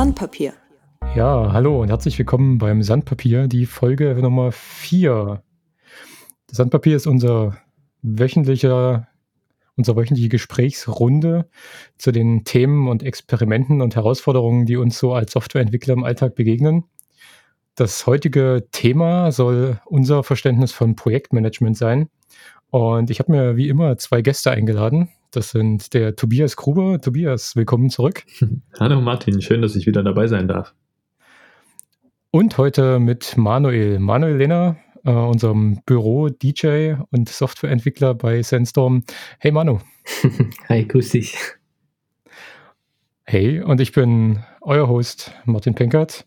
Sandpapier. Ja, hallo und herzlich willkommen beim Sandpapier, die Folge Nummer 4. Das Sandpapier ist unser wöchentlicher, unsere wöchentliche Gesprächsrunde zu den Themen und Experimenten und Herausforderungen, die uns so als Softwareentwickler im Alltag begegnen. Das heutige Thema soll unser Verständnis von Projektmanagement sein. Und ich habe mir wie immer zwei Gäste eingeladen. Das sind der Tobias Gruber. Tobias, willkommen zurück. Hallo Martin, schön, dass ich wieder dabei sein darf. Und heute mit Manuel. Manuel Lehner, äh, unserem Büro-DJ und Softwareentwickler bei Sandstorm. Hey Manu. Hi, grüß dich. Hey, und ich bin euer Host Martin Penkert.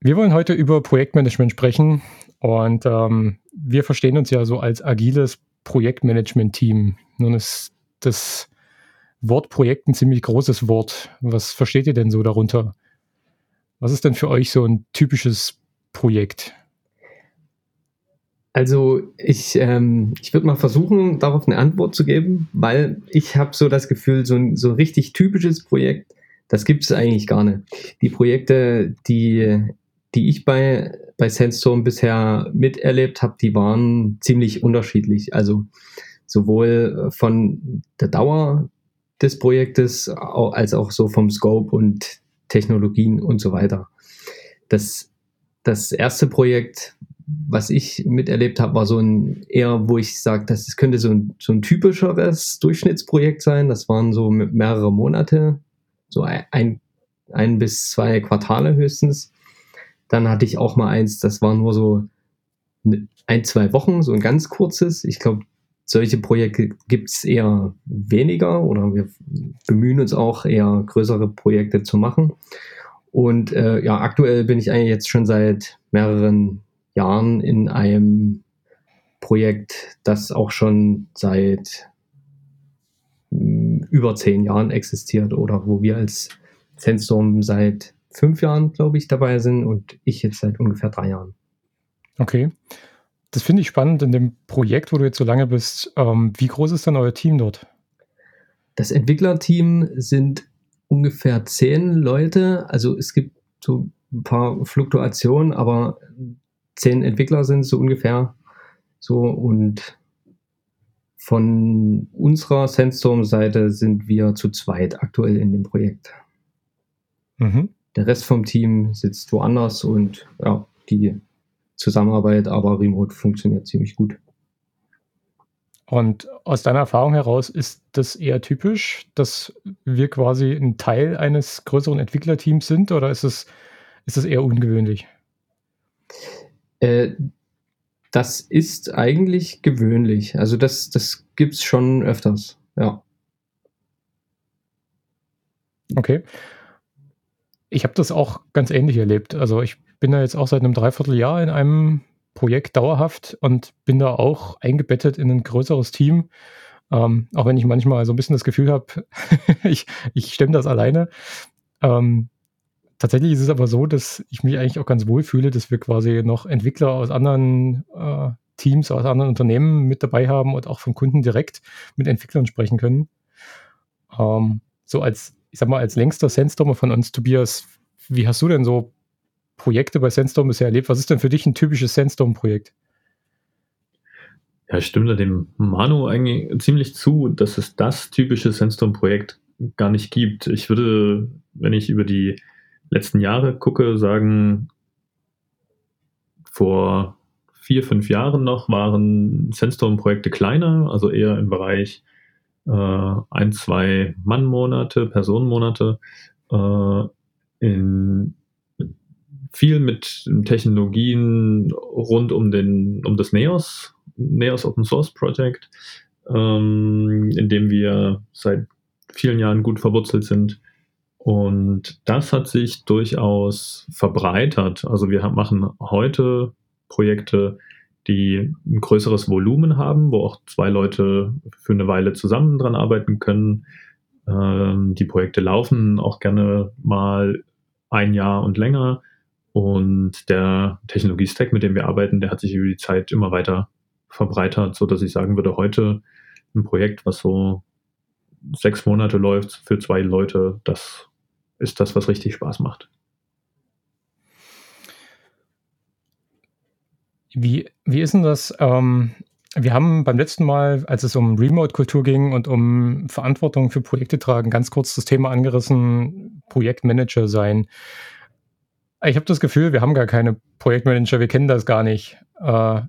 Wir wollen heute über Projektmanagement sprechen und ähm, wir verstehen uns ja so als agiles Projektmanagement-Team. Nun ist das Wort Projekt ein ziemlich großes Wort. Was versteht ihr denn so darunter? Was ist denn für euch so ein typisches Projekt? Also ich, ähm, ich würde mal versuchen, darauf eine Antwort zu geben, weil ich habe so das Gefühl, so ein, so ein richtig typisches Projekt, das gibt es eigentlich gar nicht. Die Projekte, die, die ich bei, bei Sandstorm bisher miterlebt habe, die waren ziemlich unterschiedlich. Also sowohl von der Dauer des Projektes als auch so vom Scope und Technologien und so weiter. Das, das erste Projekt, was ich miterlebt habe, war so ein eher, wo ich sage, das könnte so ein, so ein typischeres Durchschnittsprojekt sein. Das waren so mehrere Monate, so ein, ein bis zwei Quartale höchstens. Dann hatte ich auch mal eins, das war nur so ein, zwei Wochen, so ein ganz kurzes. Ich glaube, solche Projekte gibt es eher weniger oder wir bemühen uns auch eher größere Projekte zu machen. Und äh, ja, aktuell bin ich eigentlich jetzt schon seit mehreren Jahren in einem Projekt, das auch schon seit hm, über zehn Jahren existiert oder wo wir als Sandstorm seit fünf Jahren, glaube ich, dabei sind und ich jetzt seit ungefähr drei Jahren. Okay. Das finde ich spannend in dem Projekt, wo du jetzt so lange bist. Ähm, wie groß ist denn euer Team dort? Das Entwicklerteam sind ungefähr zehn Leute. Also es gibt so ein paar Fluktuationen, aber zehn Entwickler sind so ungefähr so und von unserer Sandstorm-Seite sind wir zu zweit aktuell in dem Projekt. Mhm. Der Rest vom Team sitzt woanders und ja, die Zusammenarbeit, aber remote funktioniert ziemlich gut. Und aus deiner Erfahrung heraus ist das eher typisch, dass wir quasi ein Teil eines größeren Entwicklerteams sind oder ist es, ist es eher ungewöhnlich? Äh, das ist eigentlich gewöhnlich. Also das, das gibt es schon öfters, ja. Okay. Ich habe das auch ganz ähnlich erlebt. Also ich bin da jetzt auch seit einem Dreivierteljahr in einem Projekt dauerhaft und bin da auch eingebettet in ein größeres Team. Ähm, auch wenn ich manchmal so ein bisschen das Gefühl habe, ich, ich stemme das alleine. Ähm, tatsächlich ist es aber so, dass ich mich eigentlich auch ganz wohl fühle, dass wir quasi noch Entwickler aus anderen äh, Teams, aus anderen Unternehmen mit dabei haben und auch vom Kunden direkt mit Entwicklern sprechen können. Ähm, so als, ich sag mal, als längster Sandstormer von uns, Tobias, wie hast du denn so Projekte bei Sandstorm bisher erlebt? Was ist denn für dich ein typisches Sandstorm-Projekt? Ja, ich stimme da dem Manu eigentlich ziemlich zu, dass es das typische Sandstorm-Projekt gar nicht gibt. Ich würde, wenn ich über die letzten Jahre gucke, sagen, vor vier, fünf Jahren noch waren Sandstorm-Projekte kleiner, also eher im Bereich äh, ein, zwei Mannmonate, Personenmonate. Äh, in viel mit Technologien rund um, den, um das NEOS, NEOS Open Source Project, ähm, in dem wir seit vielen Jahren gut verwurzelt sind. Und das hat sich durchaus verbreitert. Also wir machen heute Projekte, die ein größeres Volumen haben, wo auch zwei Leute für eine Weile zusammen dran arbeiten können. Ähm, die Projekte laufen auch gerne mal ein Jahr und länger. Und der Technologie-Stack, mit dem wir arbeiten, der hat sich über die Zeit immer weiter verbreitert, so dass ich sagen würde, heute ein Projekt, was so sechs Monate läuft für zwei Leute, das ist das, was richtig Spaß macht. Wie, wie ist denn das? Ähm, wir haben beim letzten Mal, als es um Remote-Kultur ging und um Verantwortung für Projekte tragen, ganz kurz das Thema angerissen, Projektmanager sein. Ich habe das Gefühl, wir haben gar keine Projektmanager, wir kennen das gar nicht. Äh,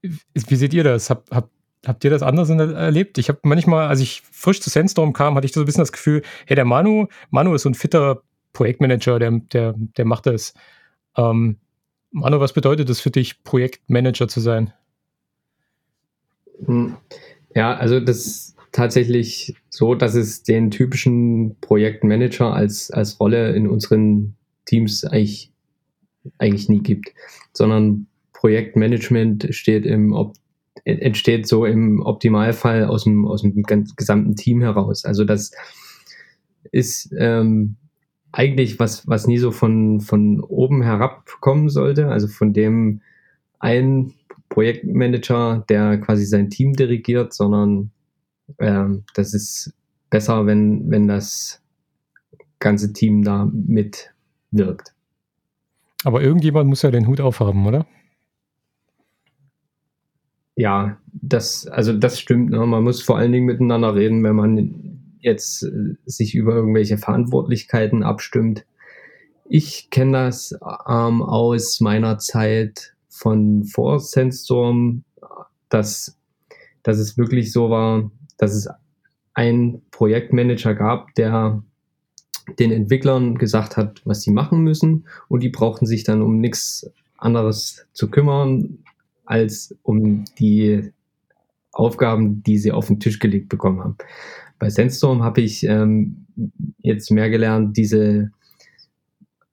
wie seht ihr das? Hab, hab, habt ihr das anders erlebt? Ich habe manchmal, als ich frisch zu Sandstorm kam, hatte ich so ein bisschen das Gefühl, hey, der Manu, Manu ist so ein fitter Projektmanager, der, der, der macht das. Ähm, Manu, was bedeutet es für dich, Projektmanager zu sein? Hm. Ja, also das ist tatsächlich so, dass es den typischen Projektmanager als, als Rolle in unseren Teams eigentlich, eigentlich nie gibt, sondern Projektmanagement steht im, entsteht so im Optimalfall aus dem, aus dem gesamten Team heraus. Also das ist ähm, eigentlich was, was nie so von, von oben herab kommen sollte, also von dem ein Projektmanager, der quasi sein Team dirigiert, sondern ähm, das ist besser, wenn, wenn das ganze Team da mitwirkt. Aber irgendjemand muss ja den Hut aufhaben, oder? Ja, das, also das stimmt. Ne? Man muss vor allen Dingen miteinander reden, wenn man jetzt äh, sich über irgendwelche Verantwortlichkeiten abstimmt. Ich kenne das ähm, aus meiner Zeit von vor Sandstorm, dass, dass es wirklich so war, dass es einen Projektmanager gab, der den Entwicklern gesagt hat, was sie machen müssen und die brauchten sich dann um nichts anderes zu kümmern, als um die Aufgaben, die sie auf den Tisch gelegt bekommen haben. Bei Sandstorm habe ich ähm, jetzt mehr gelernt, diese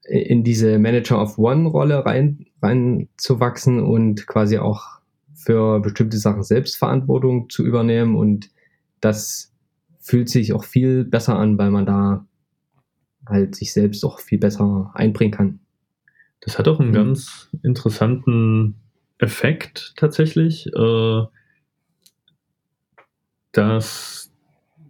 in diese Manager of One-Rolle rein, reinzuwachsen und quasi auch für bestimmte Sachen Selbstverantwortung zu übernehmen. Und das fühlt sich auch viel besser an, weil man da halt sich selbst auch viel besser einbringen kann. Das hat auch einen mhm. ganz interessanten Effekt tatsächlich, äh, dass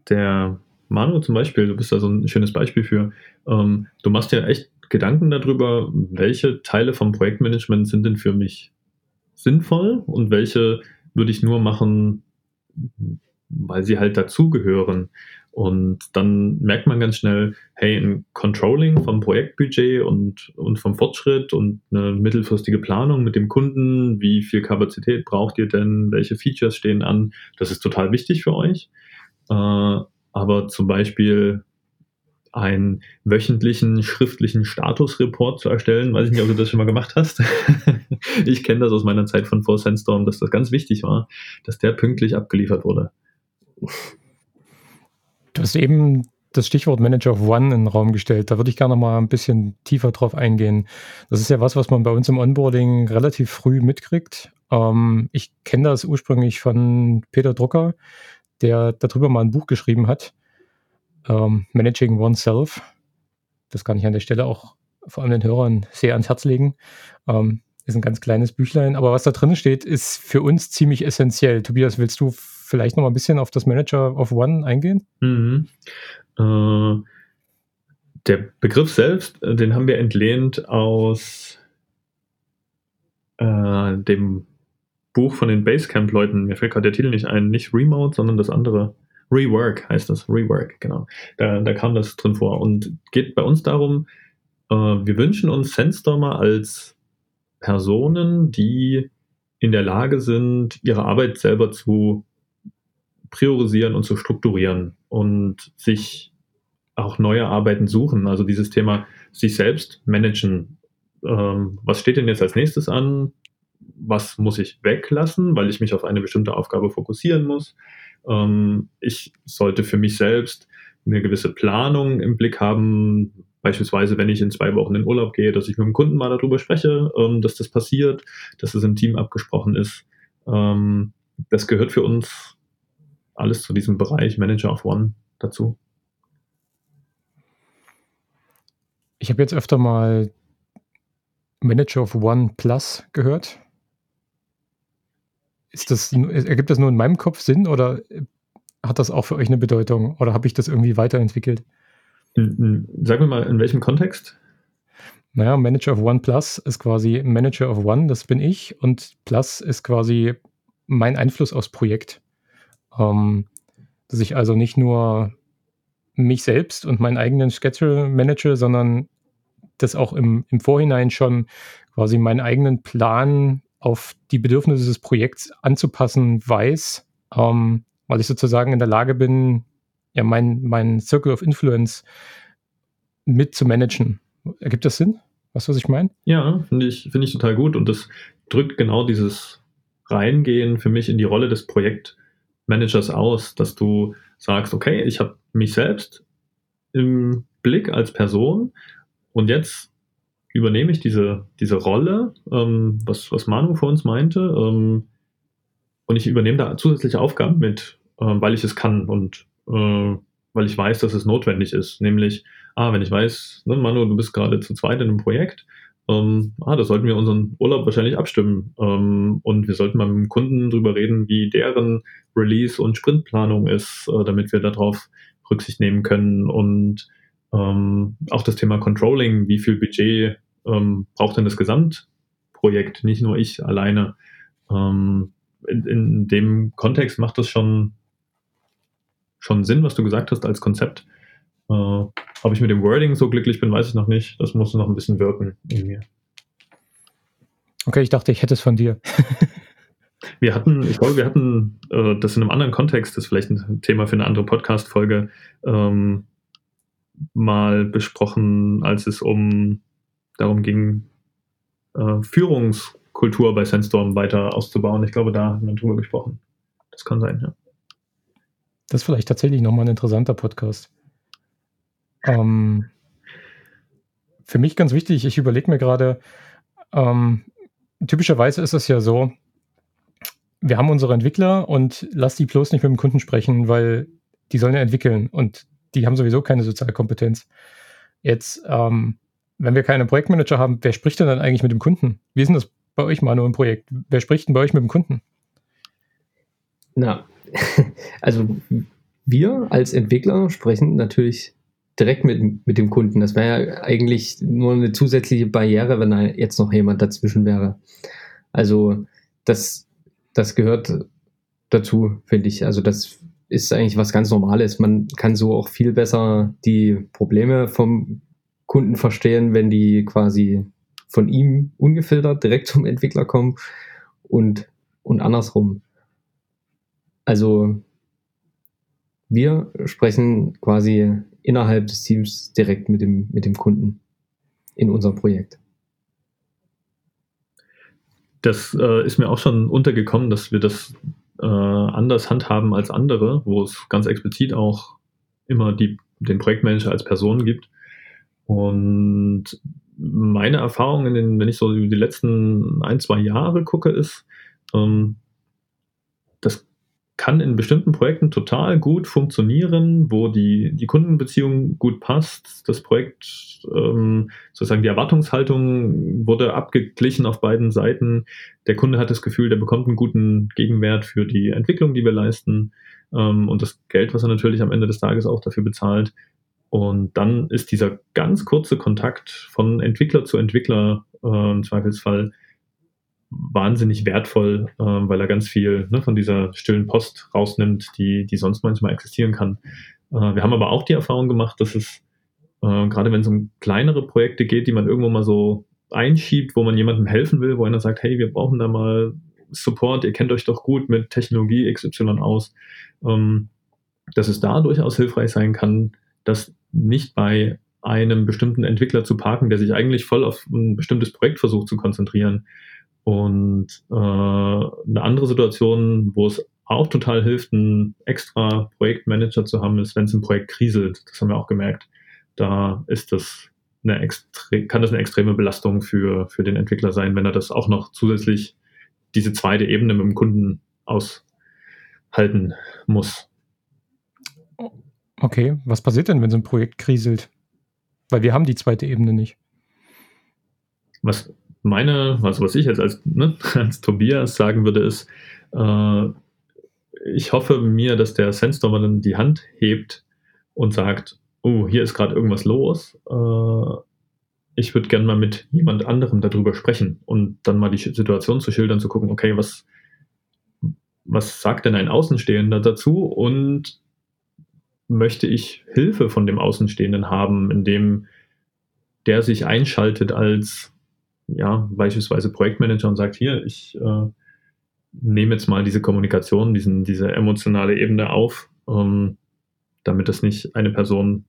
der Manu zum Beispiel, du bist da so ein schönes Beispiel für, ähm, du machst ja echt Gedanken darüber, welche Teile vom Projektmanagement sind denn für mich sinnvoll und welche würde ich nur machen, weil sie halt dazugehören. Und dann merkt man ganz schnell, hey, ein Controlling vom Projektbudget und, und vom Fortschritt und eine mittelfristige Planung mit dem Kunden, wie viel Kapazität braucht ihr denn, welche Features stehen an, das ist total wichtig für euch. Äh, aber zum Beispiel einen wöchentlichen schriftlichen Statusreport zu erstellen. Weiß ich nicht, ob du das schon mal gemacht hast. ich kenne das aus meiner Zeit von Four Sandstorm, dass das ganz wichtig war, dass der pünktlich abgeliefert wurde. Du hast eben das Stichwort Manager of One in den Raum gestellt. Da würde ich gerne mal ein bisschen tiefer drauf eingehen. Das ist ja was, was man bei uns im Onboarding relativ früh mitkriegt. Ähm, ich kenne das ursprünglich von Peter Drucker, der darüber mal ein Buch geschrieben hat ähm, Managing Oneself. Das kann ich an der Stelle auch vor allem den Hörern sehr ans Herz legen. Ähm, ist ein ganz kleines Büchlein, aber was da drin steht, ist für uns ziemlich essentiell. Tobias, willst du vielleicht noch mal ein bisschen auf das Manager of One eingehen? Mhm. Äh, der Begriff selbst, äh, den haben wir entlehnt aus äh, dem Buch von den Basecamp-Leuten. Mir fällt gerade der Titel nicht ein. Nicht Remote, sondern das andere. Rework heißt das, Rework, genau. Da, da kam das drin vor und geht bei uns darum, äh, wir wünschen uns Sandstormer als Personen, die in der Lage sind, ihre Arbeit selber zu priorisieren und zu strukturieren und sich auch neue Arbeiten suchen. Also dieses Thema sich selbst managen. Ähm, was steht denn jetzt als nächstes an? Was muss ich weglassen, weil ich mich auf eine bestimmte Aufgabe fokussieren muss? Ähm, ich sollte für mich selbst eine gewisse Planung im Blick haben, beispielsweise wenn ich in zwei Wochen in Urlaub gehe, dass ich mit dem Kunden mal darüber spreche, ähm, dass das passiert, dass es im Team abgesprochen ist. Ähm, das gehört für uns alles zu diesem Bereich Manager of One dazu. Ich habe jetzt öfter mal Manager of One Plus gehört. Ist das, ergibt das nur in meinem Kopf Sinn oder hat das auch für euch eine Bedeutung oder habe ich das irgendwie weiterentwickelt? Sag mir mal, in welchem Kontext? Naja, Manager of One Plus ist quasi Manager of One, das bin ich, und Plus ist quasi mein Einfluss aufs Projekt. Ähm, dass ich also nicht nur mich selbst und meinen eigenen Schedule manage, sondern das auch im, im Vorhinein schon quasi meinen eigenen Plan auf die Bedürfnisse des Projekts anzupassen weiß, ähm, weil ich sozusagen in der Lage bin, ja, mein, mein Circle of Influence mit zu managen. Ergibt das Sinn? Was, was ich meine? Ja, finde ich, find ich total gut. Und das drückt genau dieses Reingehen für mich in die Rolle des Projektmanagers aus, dass du sagst, okay, ich habe mich selbst im Blick als Person und jetzt übernehme ich diese, diese Rolle, ähm, was, was Manu vor uns meinte, ähm, und ich übernehme da zusätzliche Aufgaben mit, äh, weil ich es kann und äh, weil ich weiß, dass es notwendig ist. Nämlich, ah, wenn ich weiß, ne, Manu, du bist gerade zu zweit in einem Projekt, ähm, ah, da sollten wir unseren Urlaub wahrscheinlich abstimmen. Ähm, und wir sollten mal mit dem Kunden drüber reden, wie deren Release- und Sprintplanung ist, äh, damit wir darauf Rücksicht nehmen können. Und ähm, auch das Thema Controlling, wie viel Budget ähm, braucht denn das Gesamtprojekt, nicht nur ich alleine. Ähm, in, in dem Kontext macht das schon schon Sinn, was du gesagt hast als Konzept. Äh, ob ich mit dem Wording so glücklich bin, weiß ich noch nicht. Das muss noch ein bisschen wirken in mir. Okay, ich dachte, ich hätte es von dir. wir hatten, ich glaube, wir hatten äh, das in einem anderen Kontext, das ist vielleicht ein Thema für eine andere Podcast-Folge, ähm, mal besprochen, als es um darum ging, äh, Führungskultur bei Sandstorm weiter auszubauen. Ich glaube, da haben wir drüber gesprochen. Das kann sein, ja. Das ist vielleicht tatsächlich nochmal ein interessanter Podcast. Ähm, für mich ganz wichtig, ich überlege mir gerade, ähm, typischerweise ist es ja so, wir haben unsere Entwickler und lass die bloß nicht mit dem Kunden sprechen, weil die sollen ja entwickeln und die haben sowieso keine Sozialkompetenz. Jetzt, ähm, wenn wir keine Projektmanager haben, wer spricht denn dann eigentlich mit dem Kunden? Wie ist denn das bei euch, Manu, im Projekt? Wer spricht denn bei euch mit dem Kunden? Na, also wir als Entwickler sprechen natürlich direkt mit, mit dem Kunden. Das wäre ja eigentlich nur eine zusätzliche Barriere, wenn da jetzt noch jemand dazwischen wäre. Also das, das gehört dazu, finde ich. Also das ist eigentlich was ganz Normales. Man kann so auch viel besser die Probleme vom Kunden verstehen, wenn die quasi von ihm ungefiltert direkt zum Entwickler kommen und, und andersrum. Also wir sprechen quasi innerhalb des Teams direkt mit dem, mit dem Kunden in unserem Projekt. Das äh, ist mir auch schon untergekommen, dass wir das äh, anders handhaben als andere, wo es ganz explizit auch immer die, den Projektmanager als Person gibt. Und meine Erfahrung, in den, wenn ich so die letzten ein, zwei Jahre gucke, ist, ähm, das kann in bestimmten Projekten total gut funktionieren, wo die, die Kundenbeziehung gut passt. Das Projekt, ähm, sozusagen die Erwartungshaltung wurde abgeglichen auf beiden Seiten. Der Kunde hat das Gefühl, der bekommt einen guten Gegenwert für die Entwicklung, die wir leisten. Ähm, und das Geld, was er natürlich am Ende des Tages auch dafür bezahlt. Und dann ist dieser ganz kurze Kontakt von Entwickler zu Entwickler äh, im Zweifelsfall wahnsinnig wertvoll, äh, weil er ganz viel ne, von dieser stillen Post rausnimmt, die, die sonst manchmal existieren kann. Äh, wir haben aber auch die Erfahrung gemacht, dass es, äh, gerade wenn es um kleinere Projekte geht, die man irgendwo mal so einschiebt, wo man jemandem helfen will, wo einer sagt, hey, wir brauchen da mal Support, ihr kennt euch doch gut mit Technologie XY aus, ähm, dass es da durchaus hilfreich sein kann, das nicht bei einem bestimmten Entwickler zu parken, der sich eigentlich voll auf ein bestimmtes Projekt versucht zu konzentrieren, und äh, eine andere Situation, wo es auch total hilft, einen extra Projektmanager zu haben, ist, wenn es im Projekt kriselt. Das haben wir auch gemerkt. Da ist das eine extre kann das eine extreme Belastung für, für den Entwickler sein, wenn er das auch noch zusätzlich diese zweite Ebene mit dem Kunden aushalten muss. Okay, was passiert denn, wenn so ein Projekt kriselt? Weil wir haben die zweite Ebene nicht. Was, meine, also was ich jetzt als, ne, als Tobias sagen würde, ist, äh, ich hoffe mir, dass der Sandstormer dann die Hand hebt und sagt, oh, hier ist gerade irgendwas los. Äh, ich würde gerne mal mit jemand anderem darüber sprechen und dann mal die Situation zu schildern, zu gucken, okay, was, was sagt denn ein Außenstehender dazu und möchte ich Hilfe von dem Außenstehenden haben, indem der sich einschaltet als ja, beispielsweise Projektmanager und sagt, hier, ich äh, nehme jetzt mal diese Kommunikation, diesen, diese emotionale Ebene auf, ähm, damit das nicht eine Person,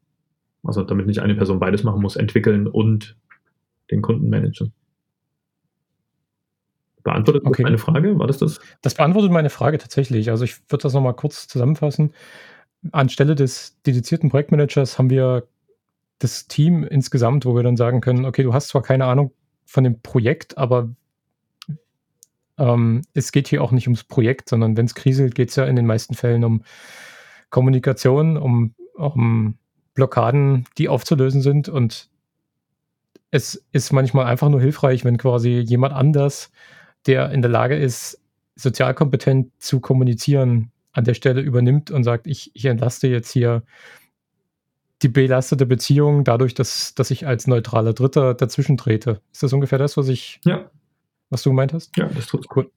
also damit nicht eine Person beides machen muss, entwickeln und den Kunden managen. Beantwortet okay. meine Frage? War das das? Das beantwortet meine Frage tatsächlich. Also ich würde das nochmal kurz zusammenfassen. Anstelle des dedizierten Projektmanagers haben wir das Team insgesamt, wo wir dann sagen können, okay, du hast zwar keine Ahnung von dem Projekt, aber ähm, es geht hier auch nicht ums Projekt, sondern wenn es kriselt, geht es ja in den meisten Fällen um Kommunikation, um, um Blockaden, die aufzulösen sind. Und es ist manchmal einfach nur hilfreich, wenn quasi jemand anders, der in der Lage ist, sozial kompetent zu kommunizieren, an der Stelle übernimmt und sagt, ich, ich entlaste jetzt hier die belastete Beziehung dadurch, dass, dass ich als neutraler Dritter dazwischen trete. Ist das ungefähr das, was ich, ja. was du gemeint hast? Ja, das tut cool.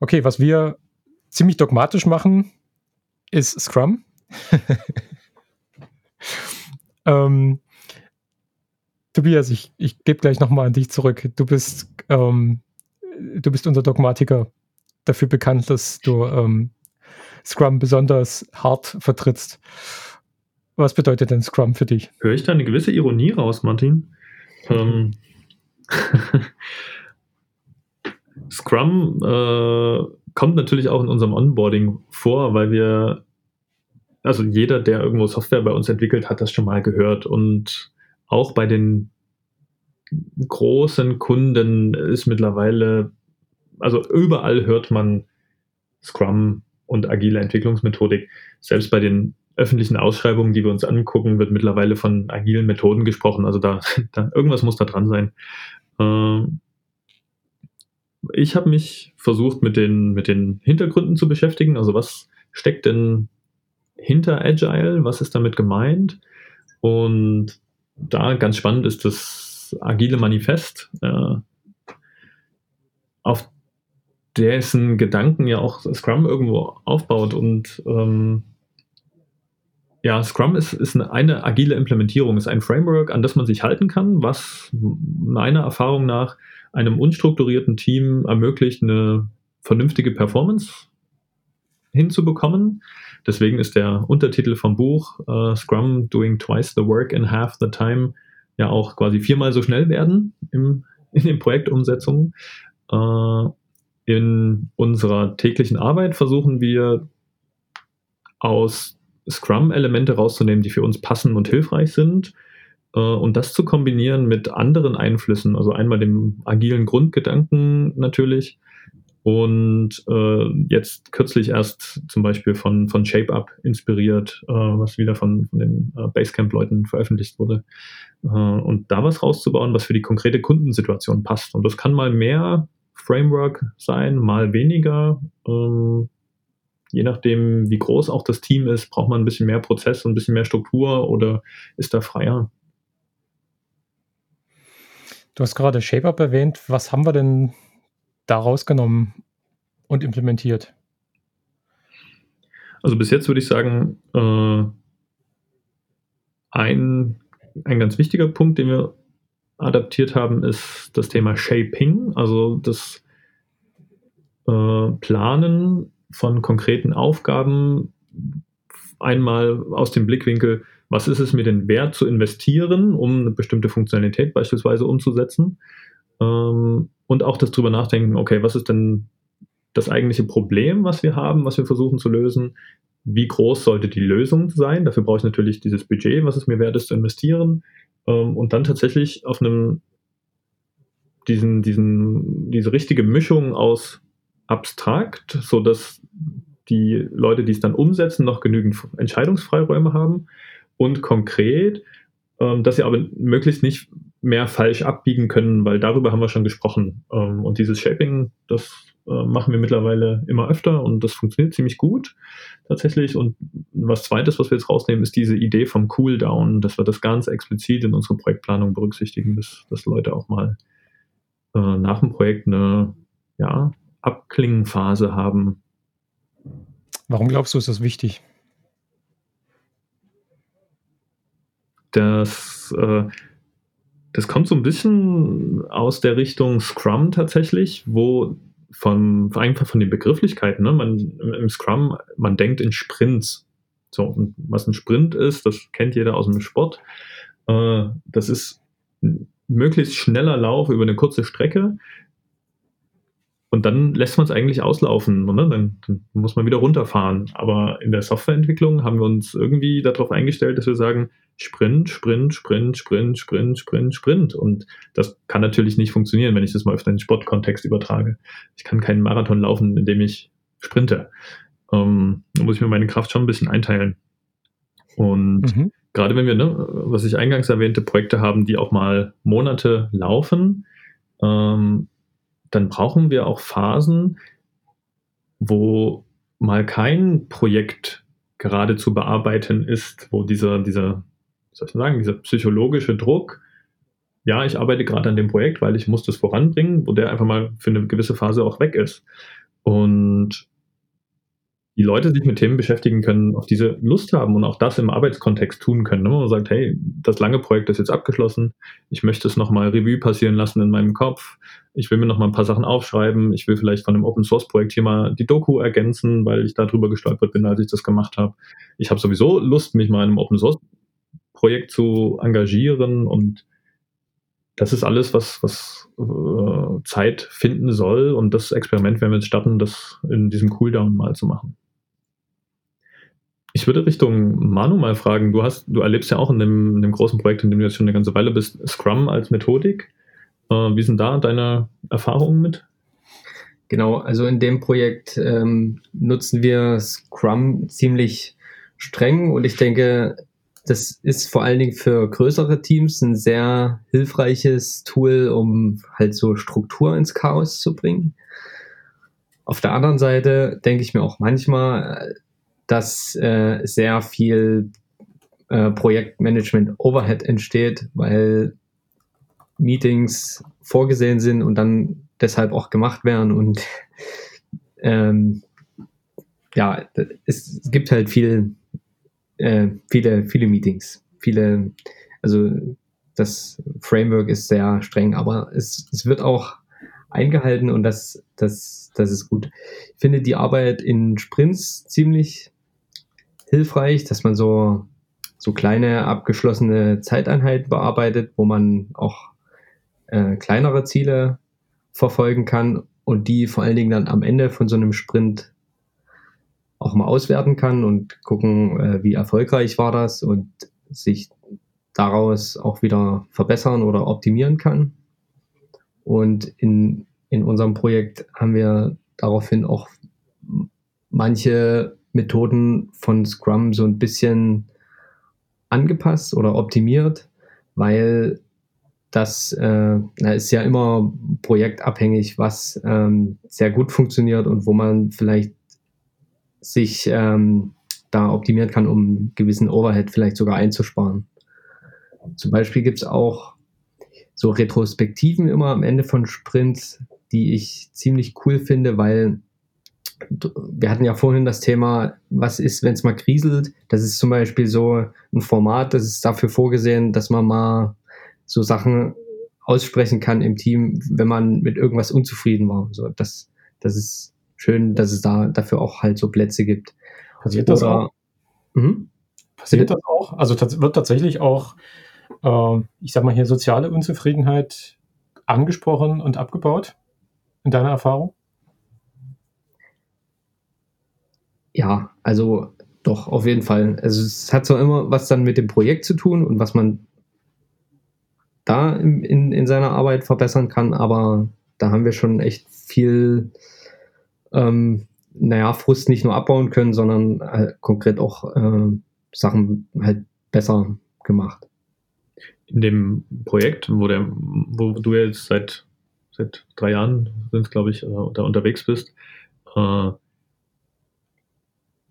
Okay, was wir ziemlich dogmatisch machen, ist Scrum. ähm, Tobias, ich, ich gebe gleich nochmal an dich zurück. Du bist, ähm, du bist unser Dogmatiker, dafür bekannt, dass du ähm, Scrum besonders hart vertrittst. Was bedeutet denn Scrum für dich? Höre ich da eine gewisse Ironie raus, Martin? Ähm, Scrum äh, kommt natürlich auch in unserem Onboarding vor, weil wir, also jeder, der irgendwo Software bei uns entwickelt, hat das schon mal gehört. Und auch bei den großen Kunden ist mittlerweile, also überall hört man Scrum und agile Entwicklungsmethodik. Selbst bei den öffentlichen Ausschreibungen, die wir uns angucken, wird mittlerweile von agilen Methoden gesprochen. Also da, da irgendwas muss da dran sein. Ähm, ich habe mich versucht, mit den, mit den Hintergründen zu beschäftigen. Also was steckt denn hinter Agile? Was ist damit gemeint? Und da ganz spannend ist das agile Manifest, äh, auf dessen Gedanken ja auch Scrum irgendwo aufbaut und ähm, ja, Scrum ist, ist eine, eine, agile Implementierung, ist ein Framework, an das man sich halten kann, was meiner Erfahrung nach einem unstrukturierten Team ermöglicht, eine vernünftige Performance hinzubekommen. Deswegen ist der Untertitel vom Buch uh, Scrum Doing Twice the Work in Half the Time ja auch quasi viermal so schnell werden im, in den Projektumsetzungen. Uh, in unserer täglichen Arbeit versuchen wir aus Scrum-Elemente rauszunehmen, die für uns passen und hilfreich sind. Äh, und das zu kombinieren mit anderen Einflüssen, also einmal dem agilen Grundgedanken natürlich und äh, jetzt kürzlich erst zum Beispiel von, von ShapeUp inspiriert, äh, was wieder von, von den äh, Basecamp-Leuten veröffentlicht wurde. Äh, und da was rauszubauen, was für die konkrete Kundensituation passt. Und das kann mal mehr Framework sein, mal weniger. Ähm, je nachdem, wie groß auch das Team ist, braucht man ein bisschen mehr Prozess und ein bisschen mehr Struktur oder ist da freier? Du hast gerade ShapeUp erwähnt. Was haben wir denn da rausgenommen und implementiert? Also bis jetzt würde ich sagen, äh, ein, ein ganz wichtiger Punkt, den wir adaptiert haben, ist das Thema Shaping, also das äh, Planen von konkreten Aufgaben einmal aus dem Blickwinkel, was ist es mir denn wert zu investieren, um eine bestimmte Funktionalität beispielsweise umzusetzen. Ähm, und auch das drüber nachdenken, okay, was ist denn das eigentliche Problem, was wir haben, was wir versuchen zu lösen? Wie groß sollte die Lösung sein? Dafür brauche ich natürlich dieses Budget, was es mir wert ist zu investieren. Ähm, und dann tatsächlich auf einem diesen, diesen, diese richtige Mischung aus abstrakt, sodass die Leute, die es dann umsetzen, noch genügend Entscheidungsfreiräume haben und konkret, ähm, dass sie aber möglichst nicht mehr falsch abbiegen können, weil darüber haben wir schon gesprochen. Ähm, und dieses Shaping, das äh, machen wir mittlerweile immer öfter und das funktioniert ziemlich gut tatsächlich. Und was zweites, was wir jetzt rausnehmen, ist diese Idee vom Cooldown, dass wir das ganz explizit in unserer Projektplanung berücksichtigen, dass, dass Leute auch mal äh, nach dem Projekt eine ja, Abklingenphase haben. Warum glaubst du, ist das wichtig? Das, äh, das kommt so ein bisschen aus der Richtung Scrum tatsächlich, wo von, einfach von den Begrifflichkeiten, ne? man, im Scrum, man denkt in Sprints. So, und was ein Sprint ist, das kennt jeder aus dem Sport. Äh, das ist ein möglichst schneller Lauf über eine kurze Strecke. Und dann lässt man es eigentlich auslaufen. Ne? Dann, dann, muss man wieder runterfahren. Aber in der Softwareentwicklung haben wir uns irgendwie darauf eingestellt, dass wir sagen, Sprint, Sprint, Sprint, Sprint, Sprint, Sprint, Sprint. Und das kann natürlich nicht funktionieren, wenn ich das mal auf den Sportkontext übertrage. Ich kann keinen Marathon laufen, indem ich sprinte. Ähm, da muss ich mir meine Kraft schon ein bisschen einteilen. Und mhm. gerade wenn wir, ne, was ich eingangs erwähnte, Projekte haben, die auch mal Monate laufen, ähm, dann brauchen wir auch Phasen, wo mal kein Projekt gerade zu bearbeiten ist, wo dieser, dieser soll ich sagen, dieser psychologische Druck, ja, ich arbeite gerade an dem Projekt, weil ich muss das voranbringen, wo der einfach mal für eine gewisse Phase auch weg ist. Und die Leute sich mit Themen beschäftigen können, auf diese Lust haben und auch das im Arbeitskontext tun können. Wenn man sagt, hey, das lange Projekt ist jetzt abgeschlossen, ich möchte es nochmal Revue passieren lassen in meinem Kopf, ich will mir nochmal ein paar Sachen aufschreiben, ich will vielleicht von einem Open Source Projekt hier mal die Doku ergänzen, weil ich darüber gestolpert bin, als ich das gemacht habe. Ich habe sowieso Lust, mich mal in einem Open Source Projekt zu engagieren und das ist alles, was, was äh, Zeit finden soll und das Experiment werden wir jetzt starten, das in diesem Cooldown mal zu machen. Ich würde Richtung Manu mal fragen, du hast, du erlebst ja auch in dem, in dem großen Projekt, in dem du jetzt schon eine ganze Weile bist, Scrum als Methodik. Äh, wie sind da deine Erfahrungen mit? Genau, also in dem Projekt ähm, nutzen wir Scrum ziemlich streng und ich denke, das ist vor allen Dingen für größere Teams ein sehr hilfreiches Tool, um halt so Struktur ins Chaos zu bringen. Auf der anderen Seite denke ich mir auch manchmal, dass äh, sehr viel äh, Projektmanagement Overhead entsteht, weil Meetings vorgesehen sind und dann deshalb auch gemacht werden und ähm, ja, es, gibt halt viel äh, viele, viele Meetings, viele, also das Framework ist sehr streng, aber es, es wird auch eingehalten und das, das, das ist gut. Ich finde die Arbeit in Sprints ziemlich hilfreich, dass man so, so kleine abgeschlossene Zeiteinheiten bearbeitet, wo man auch äh, kleinere Ziele verfolgen kann und die vor allen Dingen dann am Ende von so einem Sprint auch mal auswerten kann und gucken, äh, wie erfolgreich war das und sich daraus auch wieder verbessern oder optimieren kann. Und in, in unserem Projekt haben wir daraufhin auch manche Methoden von Scrum so ein bisschen angepasst oder optimiert, weil das äh, ist ja immer projektabhängig, was ähm, sehr gut funktioniert und wo man vielleicht sich ähm, da optimieren kann, um gewissen Overhead vielleicht sogar einzusparen. Zum Beispiel gibt es auch so Retrospektiven immer am Ende von Sprints, die ich ziemlich cool finde, weil wir hatten ja vorhin das Thema, was ist, wenn es mal kriselt? Das ist zum Beispiel so ein Format, das ist dafür vorgesehen, dass man mal so Sachen aussprechen kann im Team, wenn man mit irgendwas unzufrieden war. So, das, das ist schön, dass es da dafür auch halt so Plätze gibt. Passiert das auch? Mhm. Passiert das auch? Also wird tatsächlich auch, äh, ich sag mal hier, soziale Unzufriedenheit angesprochen und abgebaut in deiner Erfahrung? Ja, also doch, auf jeden Fall. Also es hat zwar immer was dann mit dem Projekt zu tun und was man da in, in, in seiner Arbeit verbessern kann, aber da haben wir schon echt viel ähm, naja, Frust nicht nur abbauen können, sondern halt konkret auch äh, Sachen halt besser gemacht. In dem Projekt, wo, der, wo du jetzt seit seit drei Jahren sind glaube ich, äh, da unterwegs bist, äh,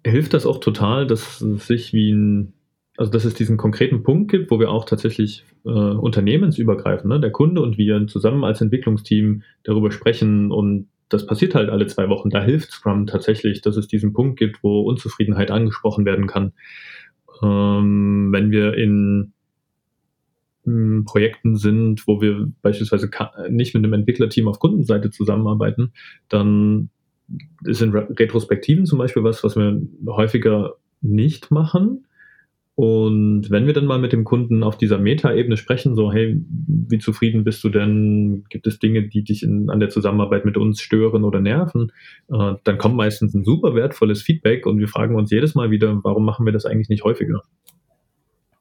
hilft das auch total, dass es sich wie ein, also dass es diesen konkreten Punkt gibt, wo wir auch tatsächlich äh, unternehmensübergreifend, ne, der Kunde und wir zusammen als Entwicklungsteam darüber sprechen und das passiert halt alle zwei Wochen. Da hilft Scrum tatsächlich, dass es diesen Punkt gibt, wo Unzufriedenheit angesprochen werden kann. Ähm, wenn wir in hm, Projekten sind, wo wir beispielsweise nicht mit einem Entwicklerteam auf Kundenseite zusammenarbeiten, dann sind Retrospektiven zum Beispiel was, was wir häufiger nicht machen. Und wenn wir dann mal mit dem Kunden auf dieser Meta-Ebene sprechen, so, hey, wie zufrieden bist du denn? Gibt es Dinge, die dich in, an der Zusammenarbeit mit uns stören oder nerven? Äh, dann kommt meistens ein super wertvolles Feedback und wir fragen uns jedes Mal wieder, warum machen wir das eigentlich nicht häufiger?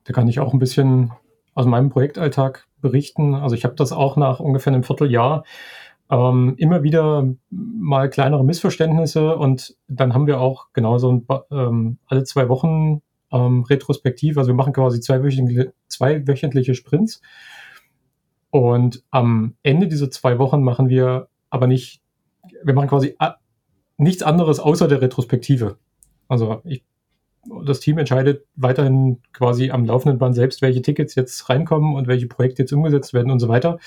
Da kann ich auch ein bisschen aus meinem Projektalltag berichten. Also ich habe das auch nach ungefähr einem Vierteljahr ähm, immer wieder mal kleinere Missverständnisse und dann haben wir auch genauso ein, ähm, alle zwei Wochen ähm, retrospektiv. Also wir machen quasi zweiwöchentliche, zweiwöchentliche Sprints. Und am Ende dieser zwei Wochen machen wir aber nicht, wir machen quasi nichts anderes außer der Retrospektive. Also ich, das Team entscheidet weiterhin quasi am laufenden Band selbst, welche Tickets jetzt reinkommen und welche Projekte jetzt umgesetzt werden und so weiter.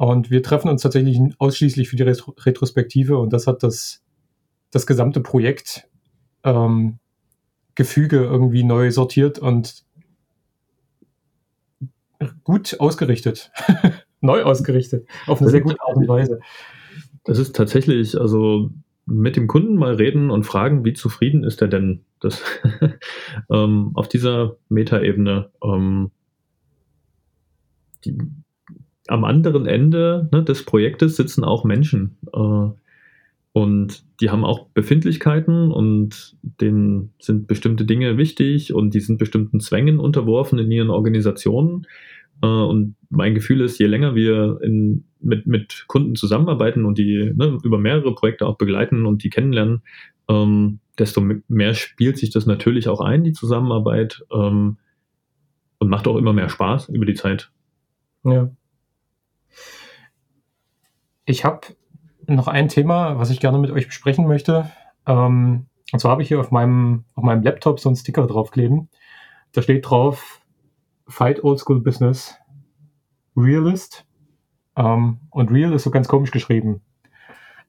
Und wir treffen uns tatsächlich ausschließlich für die Retrospektive und das hat das, das gesamte Projekt ähm, Gefüge irgendwie neu sortiert und gut ausgerichtet. neu ausgerichtet. Auf eine sehr gute Art und Weise. Das ist tatsächlich, also mit dem Kunden mal reden und fragen, wie zufrieden ist er denn? Das ähm, auf dieser Metaebene. Ähm, am anderen Ende ne, des Projektes sitzen auch Menschen. Äh, und die haben auch Befindlichkeiten und denen sind bestimmte Dinge wichtig und die sind bestimmten Zwängen unterworfen in ihren Organisationen. Äh, und mein Gefühl ist, je länger wir in, mit, mit Kunden zusammenarbeiten und die ne, über mehrere Projekte auch begleiten und die kennenlernen, ähm, desto mehr spielt sich das natürlich auch ein, die Zusammenarbeit, ähm, und macht auch immer mehr Spaß über die Zeit. Ja. Ich habe noch ein Thema, was ich gerne mit euch besprechen möchte. Ähm, und zwar habe ich hier auf meinem, auf meinem Laptop so einen Sticker draufkleben. Da steht drauf, Fight Old School Business, Realist. Ähm, und Real ist so ganz komisch geschrieben.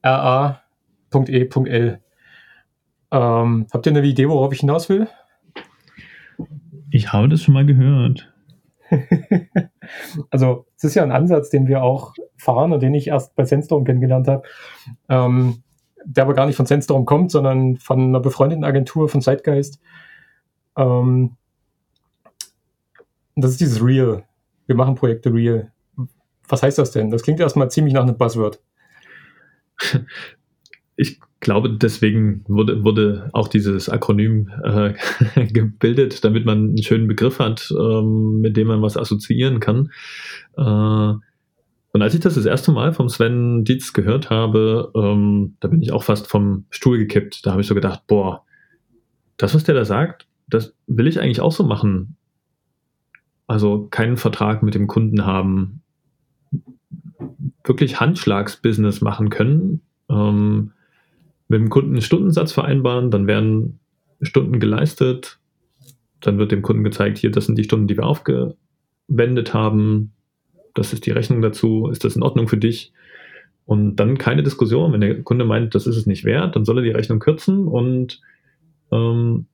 ra.e.l. Ähm, habt ihr eine Idee, worauf ich hinaus will? Ich habe das schon mal gehört. also, es ist ja ein Ansatz, den wir auch fahren und den ich erst bei Sandstorm kennengelernt habe, ähm, der aber gar nicht von Sandstorm kommt, sondern von einer befreundeten Agentur von Zeitgeist. Ähm, das ist dieses Real. Wir machen Projekte Real. Was heißt das denn? Das klingt erstmal ziemlich nach einem Buzzword. Ich glaube, deswegen wurde, wurde auch dieses Akronym äh, gebildet, damit man einen schönen Begriff hat, ähm, mit dem man was assoziieren kann. Äh, und als ich das das erste Mal vom Sven Dietz gehört habe, ähm, da bin ich auch fast vom Stuhl gekippt. Da habe ich so gedacht, boah, das, was der da sagt, das will ich eigentlich auch so machen. Also keinen Vertrag mit dem Kunden haben, wirklich Handschlagsbusiness machen können. Ähm, mit dem Kunden einen Stundensatz vereinbaren, dann werden Stunden geleistet, dann wird dem Kunden gezeigt, hier, das sind die Stunden, die wir aufgewendet haben, das ist die Rechnung dazu, ist das in Ordnung für dich? Und dann keine Diskussion, wenn der Kunde meint, das ist es nicht wert, dann soll er die Rechnung kürzen und ähm,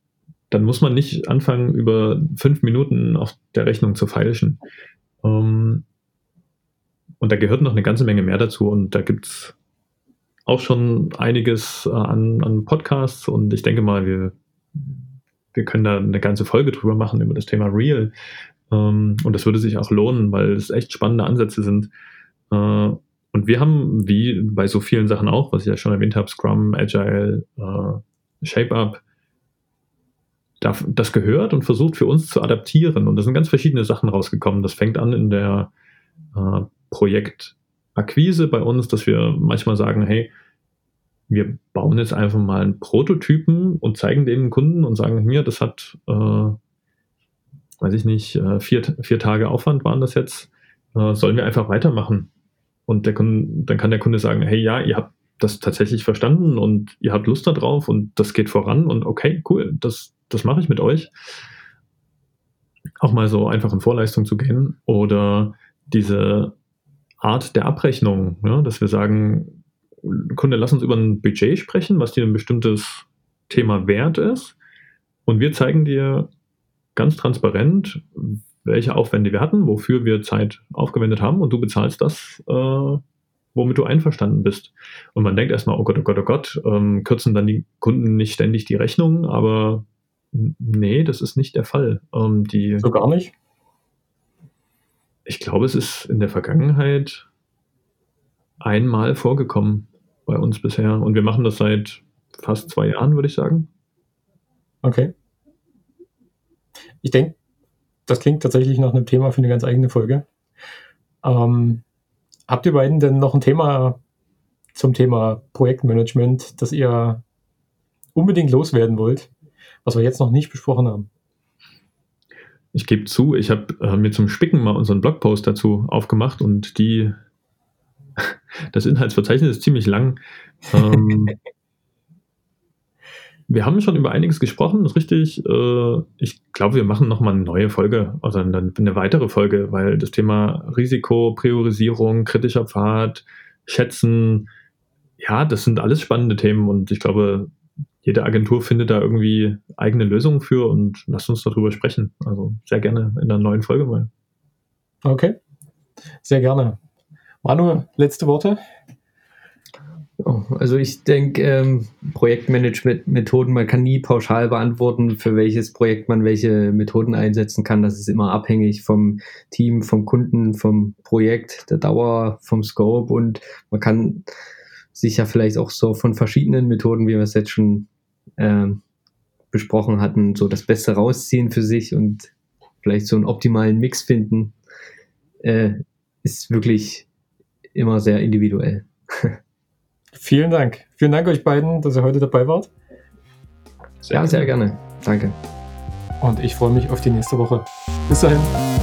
dann muss man nicht anfangen, über fünf Minuten auf der Rechnung zu feilschen. Ähm, und da gehört noch eine ganze Menge mehr dazu und da gibt es auch schon einiges äh, an, an Podcasts und ich denke mal, wir, wir können da eine ganze Folge drüber machen über das Thema Real. Ähm, und das würde sich auch lohnen, weil es echt spannende Ansätze sind. Äh, und wir haben, wie bei so vielen Sachen auch, was ich ja schon erwähnt habe, Scrum, Agile, äh, ShapeUp, das gehört und versucht für uns zu adaptieren. Und da sind ganz verschiedene Sachen rausgekommen. Das fängt an in der äh, Projekt Akquise bei uns, dass wir manchmal sagen, hey, wir bauen jetzt einfach mal einen Prototypen und zeigen dem Kunden und sagen, mir, das hat, äh, weiß ich nicht, äh, vier, vier Tage Aufwand waren das jetzt, äh, sollen wir einfach weitermachen. Und der Kunde, dann kann der Kunde sagen, hey, ja, ihr habt das tatsächlich verstanden und ihr habt Lust darauf und das geht voran und okay, cool, das, das mache ich mit euch. Auch mal so einfach in Vorleistung zu gehen oder diese Art der Abrechnung, ja, dass wir sagen, Kunde, lass uns über ein Budget sprechen, was dir ein bestimmtes Thema wert ist. Und wir zeigen dir ganz transparent, welche Aufwände wir hatten, wofür wir Zeit aufgewendet haben und du bezahlst das, äh, womit du einverstanden bist. Und man denkt erstmal, oh Gott, oh Gott, oh Gott, ähm, kürzen dann die Kunden nicht ständig die Rechnung, aber nee, das ist nicht der Fall. Ähm, die, so gar nicht? Ich glaube, es ist in der Vergangenheit einmal vorgekommen bei uns bisher. Und wir machen das seit fast zwei Jahren, würde ich sagen. Okay. Ich denke, das klingt tatsächlich nach einem Thema für eine ganz eigene Folge. Ähm, habt ihr beiden denn noch ein Thema zum Thema Projektmanagement, das ihr unbedingt loswerden wollt, was wir jetzt noch nicht besprochen haben? Ich gebe zu, ich habe äh, mir zum Spicken mal unseren Blogpost dazu aufgemacht und die, das Inhaltsverzeichnis ist ziemlich lang. Ähm, wir haben schon über einiges gesprochen, ist richtig. Äh, ich glaube, wir machen nochmal eine neue Folge, also eine, eine weitere Folge, weil das Thema Risiko, Priorisierung, kritischer Pfad, Schätzen, ja, das sind alles spannende Themen und ich glaube, jede Agentur findet da irgendwie eigene Lösungen für und lasst uns darüber sprechen. Also sehr gerne in einer neuen Folge mal. Okay, sehr gerne. Manu, letzte Worte? Also ich denke, ähm, Projektmanagement-Methoden, man kann nie pauschal beantworten, für welches Projekt man welche Methoden einsetzen kann. Das ist immer abhängig vom Team, vom Kunden, vom Projekt, der Dauer, vom Scope und man kann sich ja vielleicht auch so von verschiedenen Methoden, wie wir es jetzt schon ähm, besprochen hatten, so das Beste rausziehen für sich und vielleicht so einen optimalen Mix finden, äh, ist wirklich immer sehr individuell. Vielen Dank. Vielen Dank euch beiden, dass ihr heute dabei wart. Sehr ja, sehr gerne. Danke. Und ich freue mich auf die nächste Woche. Bis dahin.